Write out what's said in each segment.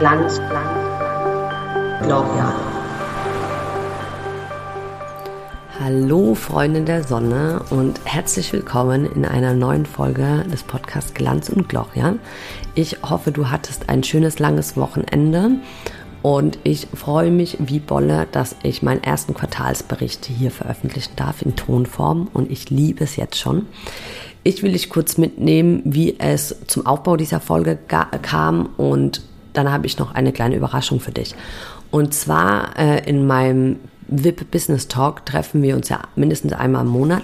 Glanz, Gloria. Hallo Freunde der Sonne und herzlich willkommen in einer neuen Folge des Podcasts Glanz und Gloria. Ich hoffe, du hattest ein schönes langes Wochenende und ich freue mich wie Bolle, dass ich meinen ersten Quartalsbericht hier veröffentlichen darf in Tonform und ich liebe es jetzt schon. Ich will dich kurz mitnehmen, wie es zum Aufbau dieser Folge kam und dann habe ich noch eine kleine Überraschung für dich. Und zwar äh, in meinem VIP Business Talk treffen wir uns ja mindestens einmal im Monat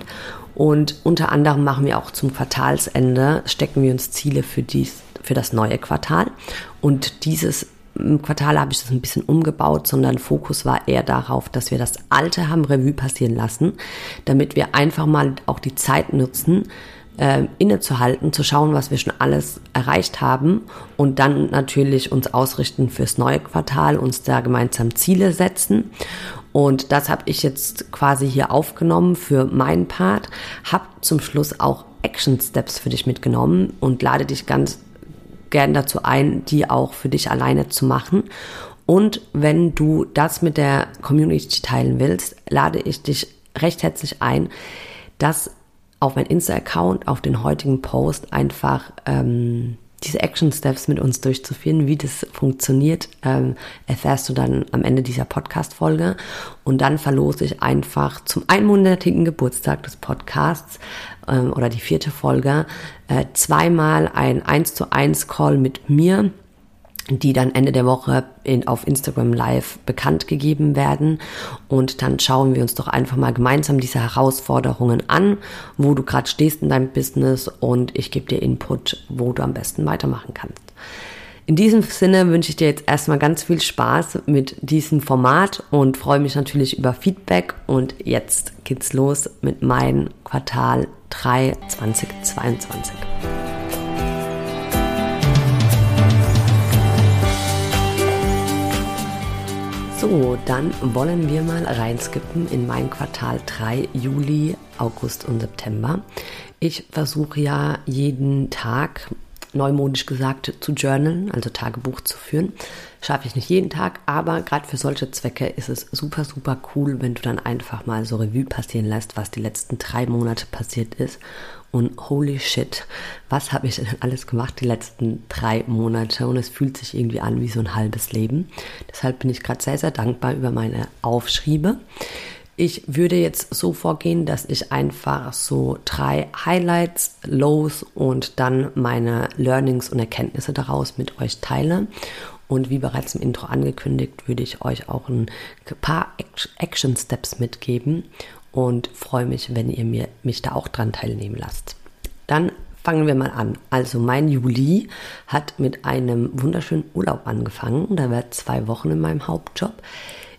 und unter anderem machen wir auch zum Quartalsende, stecken wir uns Ziele für, dies, für das neue Quartal. Und dieses Quartal habe ich das ein bisschen umgebaut, sondern Fokus war eher darauf, dass wir das Alte haben Revue passieren lassen, damit wir einfach mal auch die Zeit nutzen, äh, innezuhalten, zu schauen, was wir schon alles erreicht haben und dann natürlich uns ausrichten fürs neue Quartal, uns da gemeinsam Ziele setzen. Und das habe ich jetzt quasi hier aufgenommen für meinen Part, habe zum Schluss auch Action Steps für dich mitgenommen und lade dich ganz gern dazu ein, die auch für dich alleine zu machen. Und wenn du das mit der Community teilen willst, lade ich dich recht herzlich ein, dass auf mein Insta-Account, auf den heutigen Post einfach ähm, diese Action Steps mit uns durchzuführen. Wie das funktioniert, ähm, erfährst du dann am Ende dieser Podcast-Folge. Und dann verlose ich einfach zum einmonatigen Geburtstag des Podcasts ähm, oder die vierte Folge äh, zweimal ein 1 zu 1 Call mit mir die dann Ende der Woche in, auf Instagram Live bekannt gegeben werden. Und dann schauen wir uns doch einfach mal gemeinsam diese Herausforderungen an, wo du gerade stehst in deinem Business und ich gebe dir Input, wo du am besten weitermachen kannst. In diesem Sinne wünsche ich dir jetzt erstmal ganz viel Spaß mit diesem Format und freue mich natürlich über Feedback. Und jetzt geht's los mit meinem Quartal 3 2022. So, dann wollen wir mal reinskippen in mein Quartal 3, Juli, August und September. Ich versuche ja jeden Tag, neumodisch gesagt, zu journalen, also Tagebuch zu führen. Schaffe ich nicht jeden Tag, aber gerade für solche Zwecke ist es super, super cool, wenn du dann einfach mal so Revue passieren lässt, was die letzten drei Monate passiert ist und holy shit, was habe ich denn alles gemacht die letzten drei Monate und es fühlt sich irgendwie an wie so ein halbes Leben. Deshalb bin ich gerade sehr, sehr dankbar über meine Aufschriebe. Ich würde jetzt so vorgehen, dass ich einfach so drei Highlights, Lows und dann meine Learnings und Erkenntnisse daraus mit euch teile. Und wie bereits im Intro angekündigt, würde ich euch auch ein paar Action Steps mitgeben und freue mich, wenn ihr mir, mich da auch dran teilnehmen lasst. Dann fangen wir mal an. Also mein Juli hat mit einem wunderschönen Urlaub angefangen. Da war zwei Wochen in meinem Hauptjob.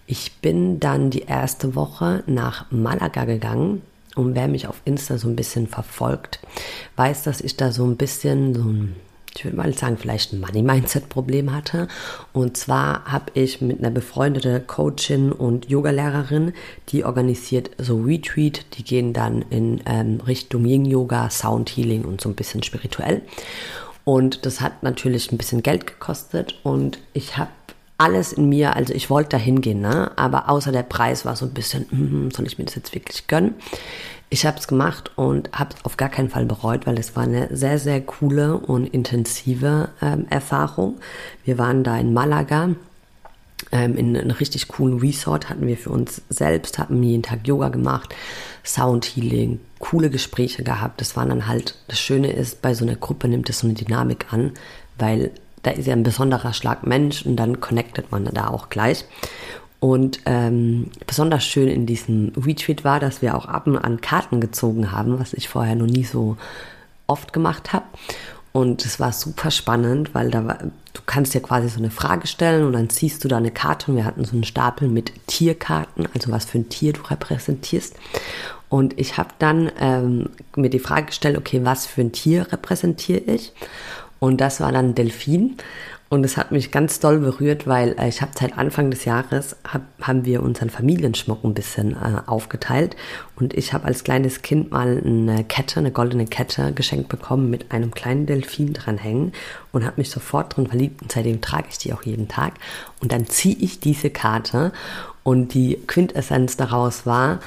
Ich bin dann die erste Woche nach Malaga gegangen. Und wer mich auf Insta so ein bisschen verfolgt, weiß, dass ich da so ein bisschen so ein ich würde mal sagen, vielleicht ein Money-Mindset-Problem hatte. Und zwar habe ich mit einer befreundeten Coachin und Yogalehrerin, die organisiert so Retreat, die gehen dann in ähm, Richtung Yin-Yoga, Sound-Healing und so ein bisschen spirituell. Und das hat natürlich ein bisschen Geld gekostet und ich habe alles in mir, also ich wollte da hingehen, ne? aber außer der Preis war so ein bisschen, mm, soll ich mir das jetzt wirklich gönnen? Ich habe es gemacht und habe es auf gar keinen Fall bereut, weil es war eine sehr, sehr coole und intensive ähm, Erfahrung. Wir waren da in Malaga ähm, in einem richtig coolen Resort, hatten wir für uns selbst, hatten jeden Tag Yoga gemacht, Soundhealing, coole Gespräche gehabt. Das waren dann halt, das Schöne ist, bei so einer Gruppe nimmt es so eine Dynamik an, weil da ist ja ein besonderer Schlag Mensch und dann connectet man da auch gleich. Und ähm, besonders schön in diesem Retreat war, dass wir auch ab und an Karten gezogen haben, was ich vorher noch nie so oft gemacht habe. Und es war super spannend, weil da war, du kannst dir quasi so eine Frage stellen und dann ziehst du da eine Karte und wir hatten so einen Stapel mit Tierkarten, also was für ein Tier du repräsentierst. Und ich habe dann ähm, mir die Frage gestellt, okay, was für ein Tier repräsentiere ich? Und das war dann Delfin. Und es hat mich ganz doll berührt, weil äh, ich habe seit Anfang des Jahres, hab, haben wir unseren Familienschmuck ein bisschen äh, aufgeteilt. Und ich habe als kleines Kind mal eine Kette, eine goldene Kette geschenkt bekommen mit einem kleinen Delfin dranhängen und habe mich sofort drin verliebt. Und seitdem trage ich die auch jeden Tag. Und dann ziehe ich diese Karte und die Quintessenz daraus war,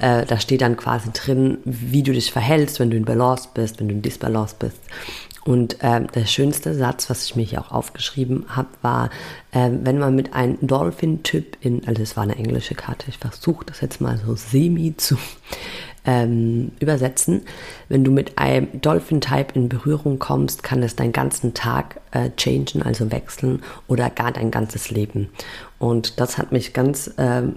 äh, da steht dann quasi drin, wie du dich verhältst, wenn du in Balance bist, wenn du in Disbalance bist. Und äh, der schönste Satz, was ich mir hier auch aufgeschrieben habe, war, äh, wenn man mit einem Dolphin-Typ in, also es war eine englische Karte, ich versuche das jetzt mal so semi zu ähm, übersetzen. Wenn du mit einem Dolphin-Type in Berührung kommst, kann es deinen ganzen Tag äh, changen, also wechseln oder gar dein ganzes Leben. Und das hat mich ganz ähm,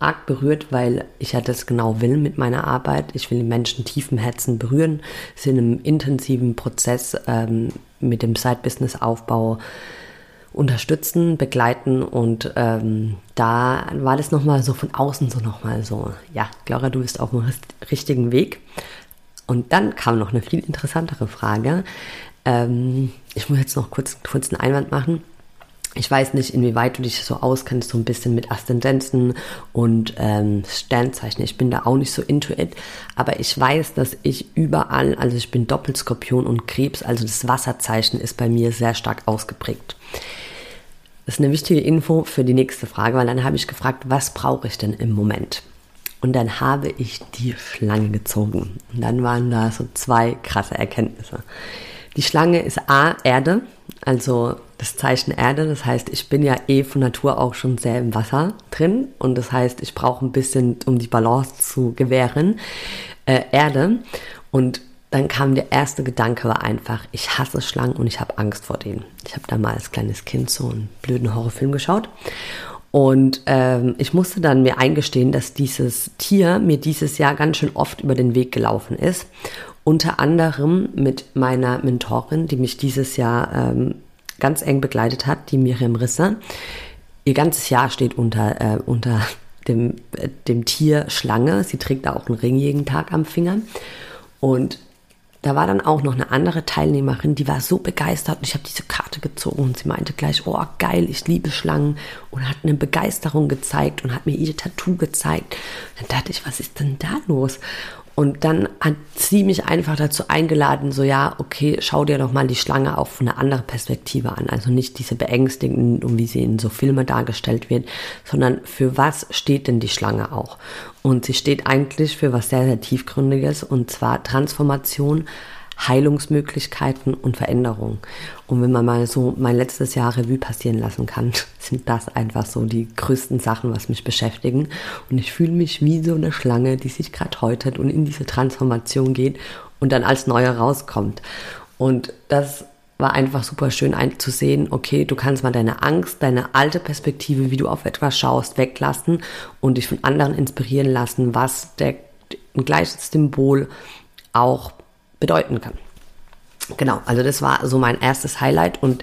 arg berührt, weil ich ja das genau will mit meiner Arbeit. Ich will die Menschen tief im Herzen berühren, sind im intensiven Prozess ähm, mit dem Side-Business-Aufbau unterstützen, begleiten und ähm, da war das nochmal so von außen so nochmal so, ja, Laura, du bist auf dem richtigen Weg. Und dann kam noch eine viel interessantere Frage. Ähm, ich muss jetzt noch kurz, kurz einen Einwand machen. Ich weiß nicht, inwieweit du dich so auskennst, so ein bisschen mit Aszendenzen und ähm, Sternzeichen. Ich bin da auch nicht so into it, aber ich weiß, dass ich überall, also ich bin Doppelskorpion und Krebs, also das Wasserzeichen ist bei mir sehr stark ausgeprägt. Das ist eine wichtige Info für die nächste Frage, weil dann habe ich gefragt, was brauche ich denn im Moment? Und dann habe ich die Schlange gezogen. Und dann waren da so zwei krasse Erkenntnisse. Die Schlange ist A, Erde, also das Zeichen Erde. Das heißt, ich bin ja eh von Natur auch schon sehr im Wasser drin. Und das heißt, ich brauche ein bisschen, um die Balance zu gewähren, äh, Erde. Und dann kam der erste Gedanke war einfach, ich hasse Schlangen und ich habe Angst vor denen. Ich habe da mal als kleines Kind so einen blöden Horrorfilm geschaut. Und ähm, ich musste dann mir eingestehen, dass dieses Tier mir dieses Jahr ganz schön oft über den Weg gelaufen ist. Unter anderem mit meiner Mentorin, die mich dieses Jahr ähm, ganz eng begleitet hat, die Miriam Risse. Ihr ganzes Jahr steht unter, äh, unter dem, äh, dem Tier Schlange. Sie trägt da auch einen Ring jeden Tag am Finger. Und da war dann auch noch eine andere Teilnehmerin, die war so begeistert und ich habe diese Karte gezogen und sie meinte gleich, oh geil, ich liebe Schlangen und hat eine Begeisterung gezeigt und hat mir ihr Tattoo gezeigt. Dann dachte ich, was ist denn da los? Und dann hat sie mich einfach dazu eingeladen, so ja, okay, schau dir doch mal die Schlange auch von einer anderen Perspektive an. Also nicht diese beängstigenden, wie sie in so Filmen dargestellt wird, sondern für was steht denn die Schlange auch? Und sie steht eigentlich für was sehr, sehr tiefgründiges und zwar Transformation, Heilungsmöglichkeiten und Veränderung. Und wenn man mal so mein letztes Jahr Revue passieren lassen kann, sind das einfach so die größten Sachen, was mich beschäftigen. Und ich fühle mich wie so eine Schlange, die sich gerade häutet und in diese Transformation geht und dann als neue rauskommt. Und das war einfach super schön einzusehen, okay, du kannst mal deine Angst, deine alte Perspektive, wie du auf etwas schaust, weglassen und dich von anderen inspirieren lassen, was der, ein gleiches Symbol auch bedeuten kann. Genau, also das war so mein erstes Highlight und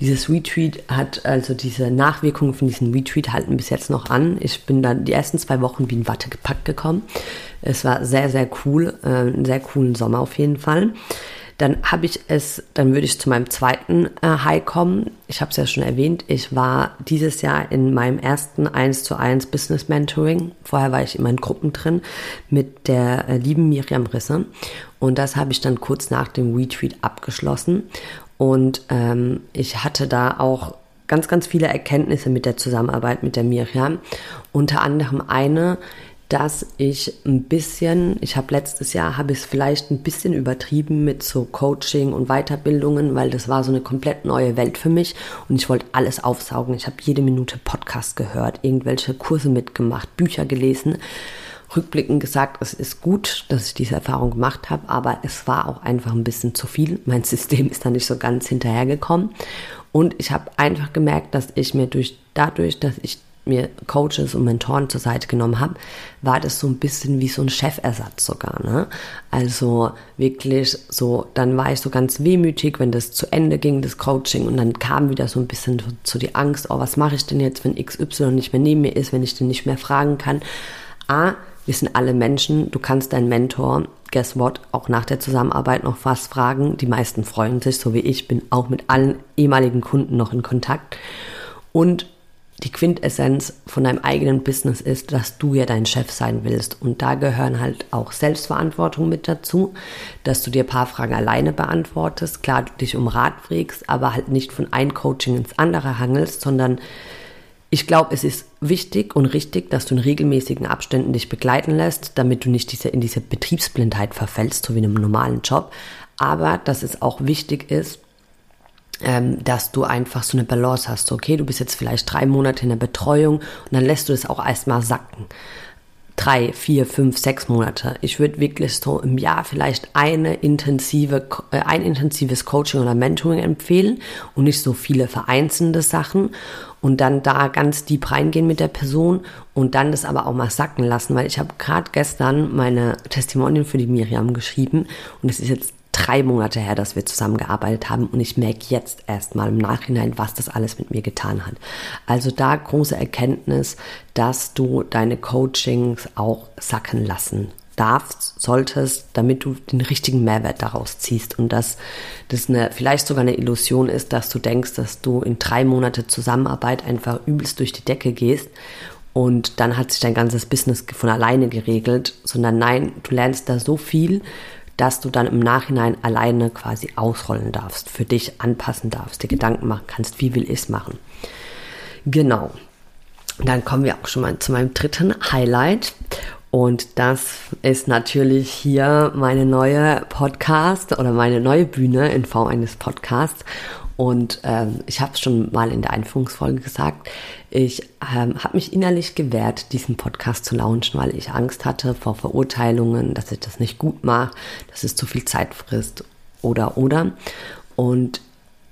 dieses Retweet hat, also diese Nachwirkungen von diesem Retweet halten bis jetzt noch an. Ich bin dann die ersten zwei Wochen wie in Watte gepackt gekommen. Es war sehr, sehr cool, äh, einen sehr coolen Sommer auf jeden Fall. Dann habe ich es, dann würde ich zu meinem zweiten äh, High kommen. Ich habe es ja schon erwähnt, ich war dieses Jahr in meinem ersten 1 zu 1 Business Mentoring. Vorher war ich immer in Gruppen drin mit der äh, lieben Miriam Risse. Und das habe ich dann kurz nach dem Retweet abgeschlossen. Und ähm, ich hatte da auch ganz, ganz viele Erkenntnisse mit der Zusammenarbeit mit der Miriam. Unter anderem eine, dass ich ein bisschen, ich habe letztes Jahr, habe ich es vielleicht ein bisschen übertrieben mit so Coaching und Weiterbildungen, weil das war so eine komplett neue Welt für mich und ich wollte alles aufsaugen. Ich habe jede Minute Podcast gehört, irgendwelche Kurse mitgemacht, Bücher gelesen. Rückblickend gesagt, es ist gut, dass ich diese Erfahrung gemacht habe, aber es war auch einfach ein bisschen zu viel. Mein System ist da nicht so ganz hinterhergekommen. Und ich habe einfach gemerkt, dass ich mir durch, dadurch, dass ich mir Coaches und Mentoren zur Seite genommen habe, war das so ein bisschen wie so ein Chefersatz sogar. Ne? Also wirklich so, dann war ich so ganz wehmütig, wenn das zu Ende ging, das Coaching, und dann kam wieder so ein bisschen so, so die Angst, oh, was mache ich denn jetzt, wenn XY nicht mehr neben mir ist, wenn ich den nicht mehr fragen kann. A, wir sind alle Menschen, du kannst deinen Mentor, guess what, auch nach der Zusammenarbeit noch was fragen. Die meisten freuen sich, so wie ich, bin auch mit allen ehemaligen Kunden noch in Kontakt. Und die Quintessenz von deinem eigenen Business ist, dass du ja dein Chef sein willst. Und da gehören halt auch Selbstverantwortung mit dazu, dass du dir ein paar Fragen alleine beantwortest. Klar, du dich um Rat frägst, aber halt nicht von ein Coaching ins andere hangelst, sondern ich glaube, es ist wichtig und richtig, dass du in regelmäßigen Abständen dich begleiten lässt, damit du nicht diese, in diese Betriebsblindheit verfällst, so wie in einem normalen Job. Aber dass es auch wichtig ist, ähm, dass du einfach so eine Balance hast. Okay, du bist jetzt vielleicht drei Monate in der Betreuung und dann lässt du das auch erstmal sacken. Drei, vier, fünf, sechs Monate. Ich würde wirklich so im Jahr vielleicht eine intensive, äh, ein intensives Coaching oder Mentoring empfehlen und nicht so viele vereinzelte Sachen und dann da ganz deep reingehen mit der Person und dann das aber auch mal sacken lassen, weil ich habe gerade gestern meine Testimonial für die Miriam geschrieben und es ist jetzt drei Monate her, dass wir zusammengearbeitet haben und ich merke jetzt erstmal im Nachhinein, was das alles mit mir getan hat. Also da große Erkenntnis, dass du deine Coachings auch sacken lassen darfst, solltest, damit du den richtigen Mehrwert daraus ziehst und dass das eine, vielleicht sogar eine Illusion ist, dass du denkst, dass du in drei Monate Zusammenarbeit einfach übelst durch die Decke gehst und dann hat sich dein ganzes Business von alleine geregelt, sondern nein, du lernst da so viel, dass du dann im Nachhinein alleine quasi ausrollen darfst, für dich anpassen darfst, dir Gedanken machen kannst, wie will ich es machen. Genau. Dann kommen wir auch schon mal zu meinem dritten Highlight. Und das ist natürlich hier meine neue Podcast oder meine neue Bühne in Form eines Podcasts. Und ähm, ich habe es schon mal in der Einführungsfolge gesagt, ich ähm, habe mich innerlich gewehrt, diesen Podcast zu launchen, weil ich Angst hatte vor Verurteilungen, dass ich das nicht gut mache, dass es zu viel Zeit frisst oder oder. Und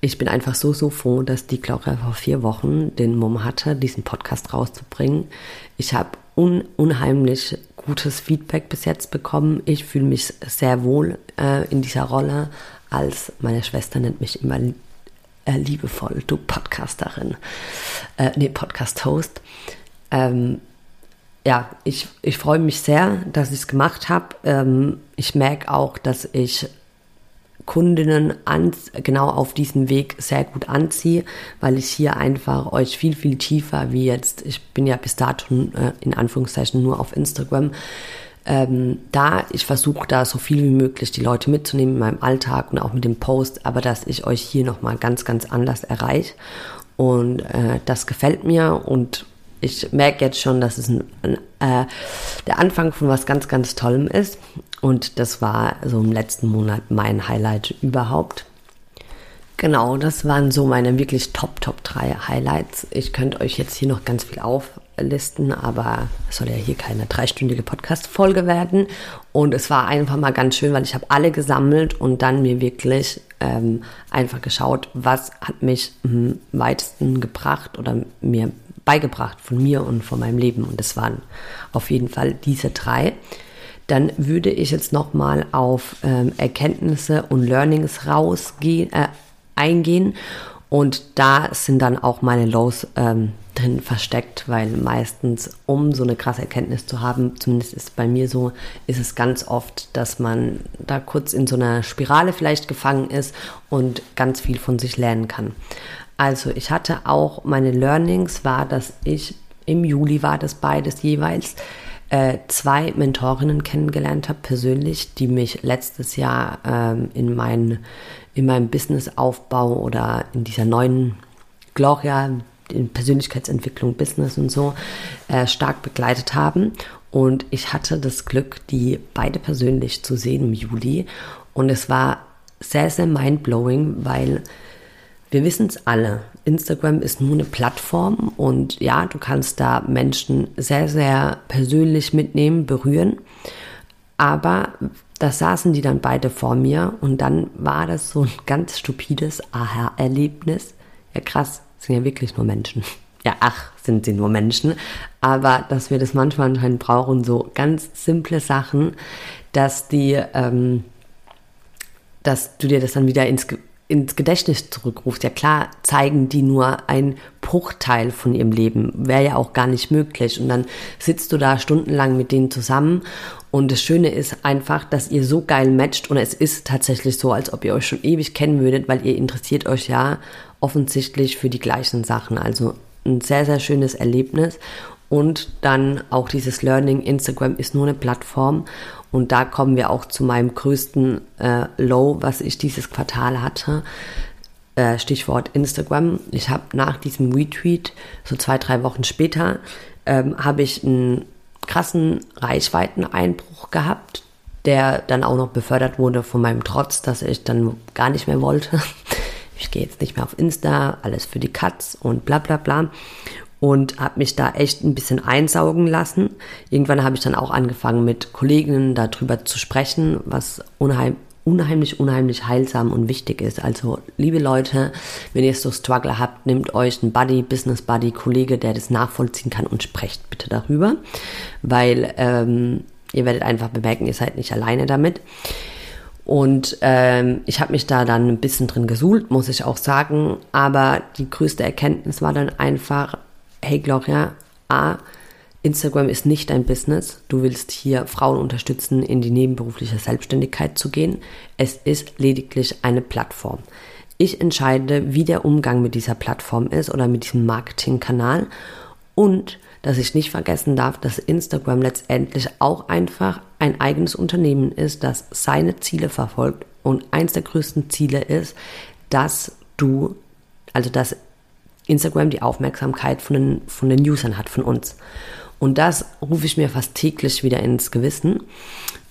ich bin einfach so, so froh, dass die Gloria vor vier Wochen den Mumm hatte, diesen Podcast rauszubringen. Ich habe un unheimlich gutes Feedback bis jetzt bekommen. Ich fühle mich sehr wohl äh, in dieser Rolle, als meine Schwester nennt mich immer äh, liebevoll, du Podcasterin, äh, nee, Podcast-Host. Ähm, ja, ich, ich freue mich sehr, dass ich es gemacht habe. Ähm, ich merke auch, dass ich Kundinnen an, genau auf diesem Weg sehr gut anziehe, weil ich hier einfach euch viel, viel tiefer wie jetzt, ich bin ja bis dato äh, in Anführungszeichen nur auf Instagram, ähm, da, ich versuche da so viel wie möglich die Leute mitzunehmen in meinem Alltag und auch mit dem Post, aber dass ich euch hier nochmal ganz, ganz anders erreiche. Und äh, das gefällt mir und ich merke jetzt schon, dass es ein, ein, äh, der Anfang von was ganz, ganz Tollem ist. Und das war so im letzten Monat mein Highlight überhaupt. Genau, das waren so meine wirklich Top, Top 3 Highlights. Ich könnte euch jetzt hier noch ganz viel auflisten, aber es soll ja hier keine dreistündige Podcast-Folge werden. Und es war einfach mal ganz schön, weil ich habe alle gesammelt und dann mir wirklich ähm, einfach geschaut, was hat mich am weitesten gebracht oder mir beigebracht von mir und von meinem Leben. Und es waren auf jeden Fall diese drei dann würde ich jetzt nochmal auf ähm, Erkenntnisse und Learnings rausgehen, äh, eingehen. Und da sind dann auch meine Lows ähm, drin versteckt, weil meistens, um so eine krasse Erkenntnis zu haben, zumindest ist es bei mir so, ist es ganz oft, dass man da kurz in so einer Spirale vielleicht gefangen ist und ganz viel von sich lernen kann. Also ich hatte auch meine Learnings, war, dass ich im Juli war das beides jeweils, äh, zwei Mentorinnen kennengelernt habe, persönlich, die mich letztes Jahr ähm, in meinen in meinem Businessaufbau oder in dieser neuen Gloria, in Persönlichkeitsentwicklung, Business und so, äh, stark begleitet haben. Und ich hatte das Glück, die beide persönlich zu sehen im Juli. Und es war sehr, sehr mindblowing, weil wir wissen es alle. Instagram ist nur eine Plattform und ja, du kannst da Menschen sehr, sehr persönlich mitnehmen, berühren. Aber da saßen die dann beide vor mir und dann war das so ein ganz stupides Aha-Erlebnis. Ja, krass, sind ja wirklich nur Menschen. Ja, ach, sind sie nur Menschen. Aber dass wir das manchmal anscheinend brauchen, so ganz simple Sachen, dass die, ähm, dass du dir das dann wieder ins, ins Gedächtnis zurückruft. Ja klar, zeigen die nur ein Bruchteil von ihrem Leben. Wäre ja auch gar nicht möglich. Und dann sitzt du da stundenlang mit denen zusammen. Und das Schöne ist einfach, dass ihr so geil matcht. Und es ist tatsächlich so, als ob ihr euch schon ewig kennen würdet, weil ihr interessiert euch ja offensichtlich für die gleichen Sachen. Also ein sehr, sehr schönes Erlebnis. Und dann auch dieses Learning. Instagram ist nur eine Plattform. Und da kommen wir auch zu meinem größten äh, Low, was ich dieses Quartal hatte. Äh, Stichwort Instagram. Ich habe nach diesem Retweet, so zwei, drei Wochen später, ähm, habe ich einen krassen Reichweiteneinbruch gehabt, der dann auch noch befördert wurde von meinem Trotz, dass ich dann gar nicht mehr wollte. Ich gehe jetzt nicht mehr auf Insta, alles für die Katz und bla bla bla und habe mich da echt ein bisschen einsaugen lassen. Irgendwann habe ich dann auch angefangen mit Kolleginnen darüber zu sprechen, was unheim, unheimlich, unheimlich heilsam und wichtig ist. Also, liebe Leute, wenn ihr so Struggle habt, nehmt euch einen Buddy, Business Buddy, Kollege, der das nachvollziehen kann und sprecht bitte darüber, weil ähm, ihr werdet einfach bemerken, ihr seid nicht alleine damit. Und ähm, ich habe mich da dann ein bisschen drin gesuhlt, muss ich auch sagen. Aber die größte Erkenntnis war dann einfach, hey Gloria, A, Instagram ist nicht dein Business. Du willst hier Frauen unterstützen, in die nebenberufliche Selbstständigkeit zu gehen. Es ist lediglich eine Plattform. Ich entscheide, wie der Umgang mit dieser Plattform ist oder mit diesem Marketingkanal und dass ich nicht vergessen darf, dass Instagram letztendlich auch einfach ein eigenes Unternehmen ist, das seine Ziele verfolgt und eins der größten Ziele ist, dass du, also dass Instagram die Aufmerksamkeit von den, von den Usern hat, von uns. Und das rufe ich mir fast täglich wieder ins Gewissen.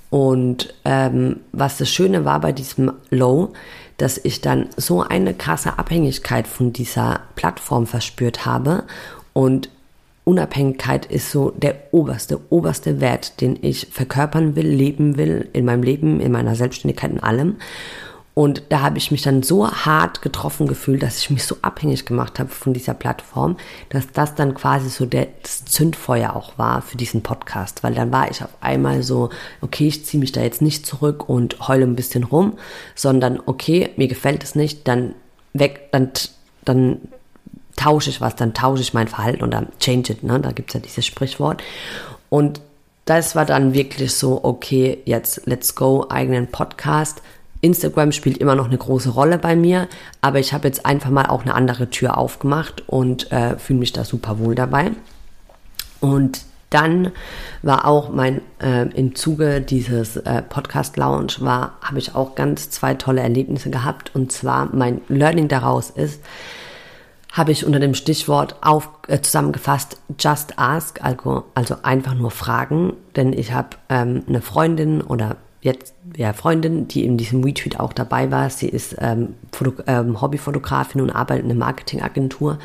Und ähm, was das Schöne war bei diesem Low, dass ich dann so eine krasse Abhängigkeit von dieser Plattform verspürt habe. Und Unabhängigkeit ist so der oberste, oberste Wert, den ich verkörpern will, leben will, in meinem Leben, in meiner Selbstständigkeit, in allem. Und da habe ich mich dann so hart getroffen gefühlt, dass ich mich so abhängig gemacht habe von dieser Plattform, dass das dann quasi so der, das Zündfeuer auch war für diesen Podcast. Weil dann war ich auf einmal so, okay, ich ziehe mich da jetzt nicht zurück und heule ein bisschen rum, sondern okay, mir gefällt es nicht, dann weg, dann, dann tausche ich was, dann tausche ich mein Verhalten oder change it, ne? Da gibt's ja dieses Sprichwort. Und das war dann wirklich so, okay, jetzt let's go, eigenen Podcast Instagram spielt immer noch eine große Rolle bei mir, aber ich habe jetzt einfach mal auch eine andere Tür aufgemacht und äh, fühle mich da super wohl dabei. Und dann war auch mein äh, im Zuge dieses äh, Podcast Lounge war habe ich auch ganz zwei tolle Erlebnisse gehabt und zwar mein Learning daraus ist habe ich unter dem Stichwort auf, äh, zusammengefasst Just Ask, also, also einfach nur fragen, denn ich habe ähm, eine Freundin oder jetzt ja, Freundin, die in diesem Retweet auch dabei war. Sie ist ähm, ähm, Hobbyfotografin und arbeitet in einer Marketingagentur.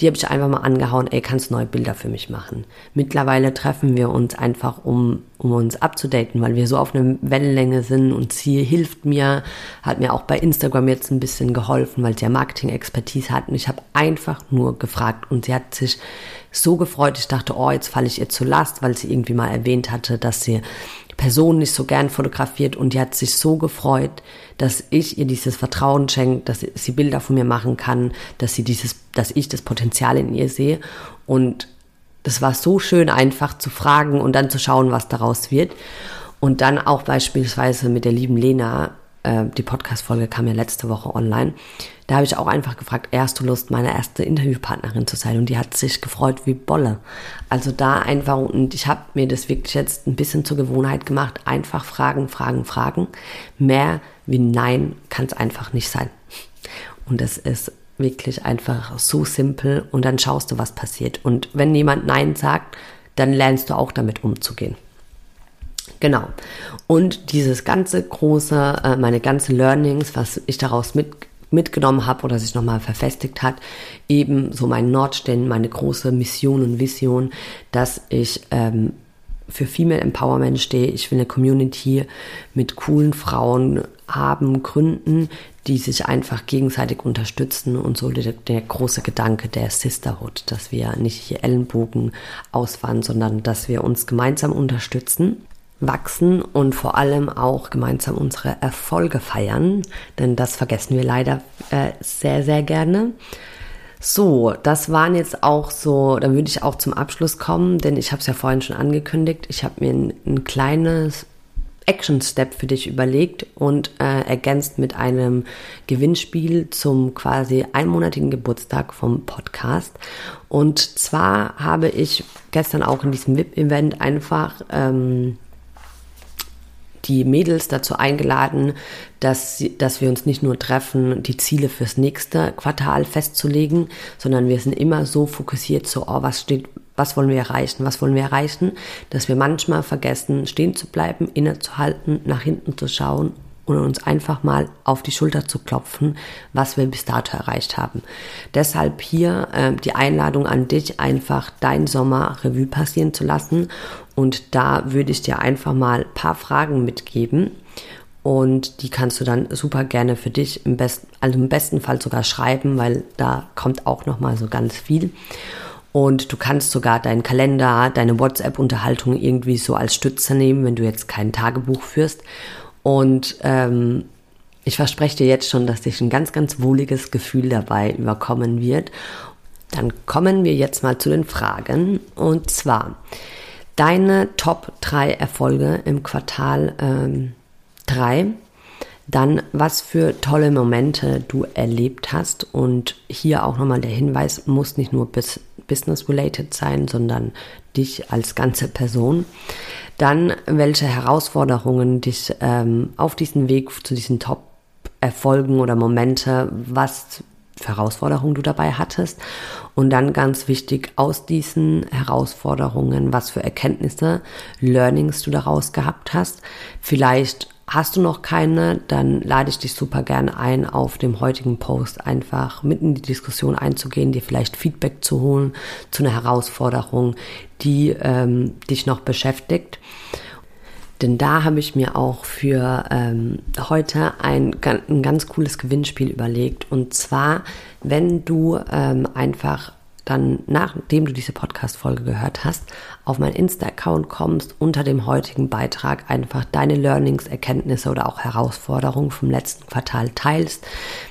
Die habe ich einfach mal angehauen, ey, kannst du neue Bilder für mich machen? Mittlerweile treffen wir uns einfach, um, um uns abzudaten, weil wir so auf einer Wellenlänge sind und sie hilft mir, hat mir auch bei Instagram jetzt ein bisschen geholfen, weil sie ja Marketing-Expertise hat und ich habe einfach nur gefragt und sie hat sich so gefreut. Ich dachte, oh, jetzt falle ich ihr zu Last, weil sie irgendwie mal erwähnt hatte, dass sie Person nicht so gern fotografiert und die hat sich so gefreut, dass ich ihr dieses Vertrauen schenke, dass sie Bilder von mir machen kann, dass sie dieses, dass ich das Potenzial in ihr sehe und das war so schön einfach zu fragen und dann zu schauen, was daraus wird. Und dann auch beispielsweise mit der lieben Lena, äh, die Podcast-Folge kam ja letzte Woche online. Da habe ich auch einfach gefragt, erst du Lust, meine erste Interviewpartnerin zu sein? Und die hat sich gefreut wie Bolle. Also da einfach, und ich habe mir das wirklich jetzt ein bisschen zur Gewohnheit gemacht, einfach fragen, fragen, fragen. Mehr wie Nein kann es einfach nicht sein. Und das ist wirklich einfach so simpel und dann schaust du, was passiert. Und wenn jemand Nein sagt, dann lernst du auch damit umzugehen. Genau. Und dieses ganze große, äh, meine ganze Learnings, was ich daraus mit, mitgenommen habe oder sich nochmal verfestigt hat, eben so mein Nordstellen, meine große Mission und Vision, dass ich ähm, für Female Empowerment stehe. Ich will eine Community mit coolen Frauen haben, gründen, die sich einfach gegenseitig unterstützen und so der, der, große Gedanke der Sisterhood, dass wir nicht hier Ellenbogen ausfahren, sondern dass wir uns gemeinsam unterstützen wachsen und vor allem auch gemeinsam unsere Erfolge feiern, denn das vergessen wir leider äh, sehr, sehr gerne. So, das waren jetzt auch so, da würde ich auch zum Abschluss kommen, denn ich habe es ja vorhin schon angekündigt. Ich habe mir ein, ein kleines Action-Step für dich überlegt und äh, ergänzt mit einem Gewinnspiel zum quasi einmonatigen Geburtstag vom Podcast. Und zwar habe ich gestern auch in diesem VIP-Event einfach ähm, die Mädels dazu eingeladen, dass, dass wir uns nicht nur treffen, die Ziele fürs nächste Quartal festzulegen, sondern wir sind immer so fokussiert, so, oh, was steht, was wollen wir erreichen, was wollen wir erreichen, dass wir manchmal vergessen, stehen zu bleiben, innezuhalten, nach hinten zu schauen und uns einfach mal auf die Schulter zu klopfen, was wir bis dato erreicht haben. Deshalb hier äh, die Einladung an dich, einfach dein Sommer Revue passieren zu lassen. Und da würde ich dir einfach mal ein paar Fragen mitgeben. Und die kannst du dann super gerne für dich im besten, also im besten Fall sogar schreiben, weil da kommt auch noch mal so ganz viel. Und du kannst sogar deinen Kalender, deine WhatsApp-Unterhaltung irgendwie so als Stütze nehmen, wenn du jetzt kein Tagebuch führst. Und ähm, ich verspreche dir jetzt schon, dass dich ein ganz, ganz wohliges Gefühl dabei überkommen wird. Dann kommen wir jetzt mal zu den Fragen. Und zwar deine Top 3 Erfolge im Quartal 3. Ähm, dann, was für tolle Momente du erlebt hast. Und hier auch nochmal der Hinweis, muss nicht nur bis business-related sein, sondern dich als ganze Person. Dann, welche Herausforderungen dich ähm, auf diesem Weg zu diesen Top-Erfolgen oder Momente, was für Herausforderungen du dabei hattest. Und dann ganz wichtig, aus diesen Herausforderungen, was für Erkenntnisse, Learnings du daraus gehabt hast. Vielleicht Hast du noch keine, dann lade ich dich super gerne ein, auf dem heutigen Post einfach mitten in die Diskussion einzugehen, dir vielleicht Feedback zu holen zu einer Herausforderung, die ähm, dich noch beschäftigt. Denn da habe ich mir auch für ähm, heute ein, ein ganz cooles Gewinnspiel überlegt. Und zwar, wenn du ähm, einfach dann, nachdem du diese Podcast-Folge gehört hast, auf meinen Insta-Account kommst, unter dem heutigen Beitrag einfach deine Learnings, Erkenntnisse oder auch Herausforderungen vom letzten Quartal teilst,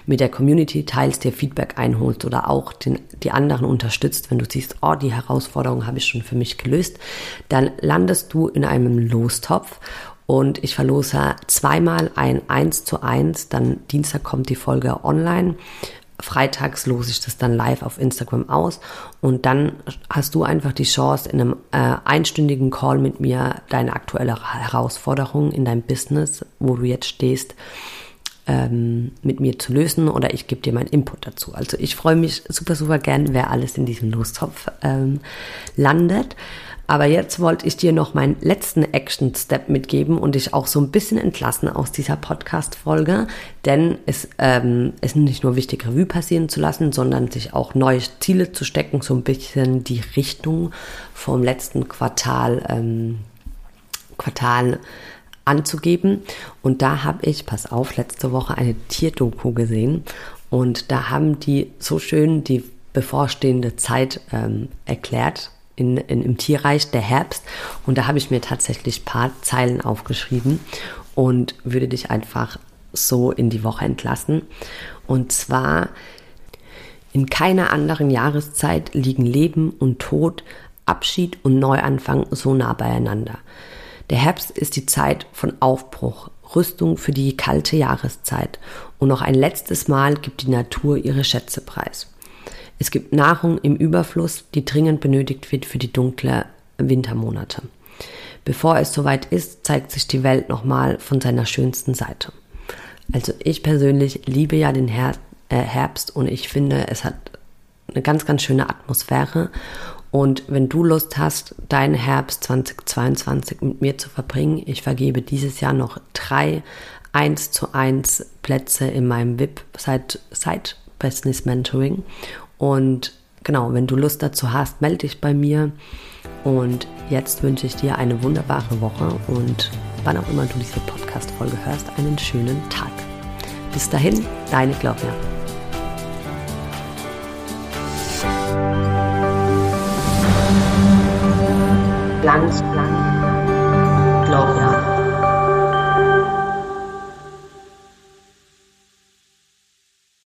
mit der Community teilst, dir Feedback einholst oder auch den, die anderen unterstützt, wenn du siehst, oh, die Herausforderung habe ich schon für mich gelöst, dann landest du in einem Lostopf. Und ich verlose zweimal ein 1 zu 1, dann Dienstag kommt die Folge online freitags lose ich das dann live auf Instagram aus. Und dann hast du einfach die Chance, in einem äh, einstündigen Call mit mir deine aktuelle Herausforderung in deinem Business, wo du jetzt stehst, ähm, mit mir zu lösen oder ich gebe dir meinen Input dazu. Also ich freue mich super, super gern, wer alles in diesem Lostopf ähm, landet. Aber jetzt wollte ich dir noch meinen letzten Action-Step mitgeben und dich auch so ein bisschen entlassen aus dieser Podcast-Folge. Denn es ähm, ist nicht nur wichtig, Revue passieren zu lassen, sondern sich auch neue Ziele zu stecken, so ein bisschen die Richtung vom letzten Quartal, ähm, Quartal anzugeben. Und da habe ich, pass auf, letzte Woche eine Tierdoku gesehen. Und da haben die so schön die bevorstehende Zeit ähm, erklärt in, in, im Tierreich, der Herbst. Und da habe ich mir tatsächlich ein paar Zeilen aufgeschrieben und würde dich einfach so in die Woche entlassen. Und zwar, in keiner anderen Jahreszeit liegen Leben und Tod, Abschied und Neuanfang so nah beieinander. Der Herbst ist die Zeit von Aufbruch, Rüstung für die kalte Jahreszeit und noch ein letztes Mal gibt die Natur ihre Schätze preis. Es gibt Nahrung im Überfluss, die dringend benötigt wird für die dunklen Wintermonate. Bevor es soweit ist, zeigt sich die Welt nochmal von seiner schönsten Seite. Also ich persönlich liebe ja den äh, Herbst und ich finde, es hat eine ganz, ganz schöne Atmosphäre. Und wenn du Lust hast, deinen Herbst 2022 mit mir zu verbringen, ich vergebe dieses Jahr noch drei 1 zu 1 Plätze in meinem VIP Side, Side Business Mentoring. Und genau, wenn du Lust dazu hast, melde dich bei mir. Und jetzt wünsche ich dir eine wunderbare Woche und wann auch immer du diese Podcast-Folge hörst, einen schönen Tag. Bis dahin, deine Claudia. Glanzplan. Claudia.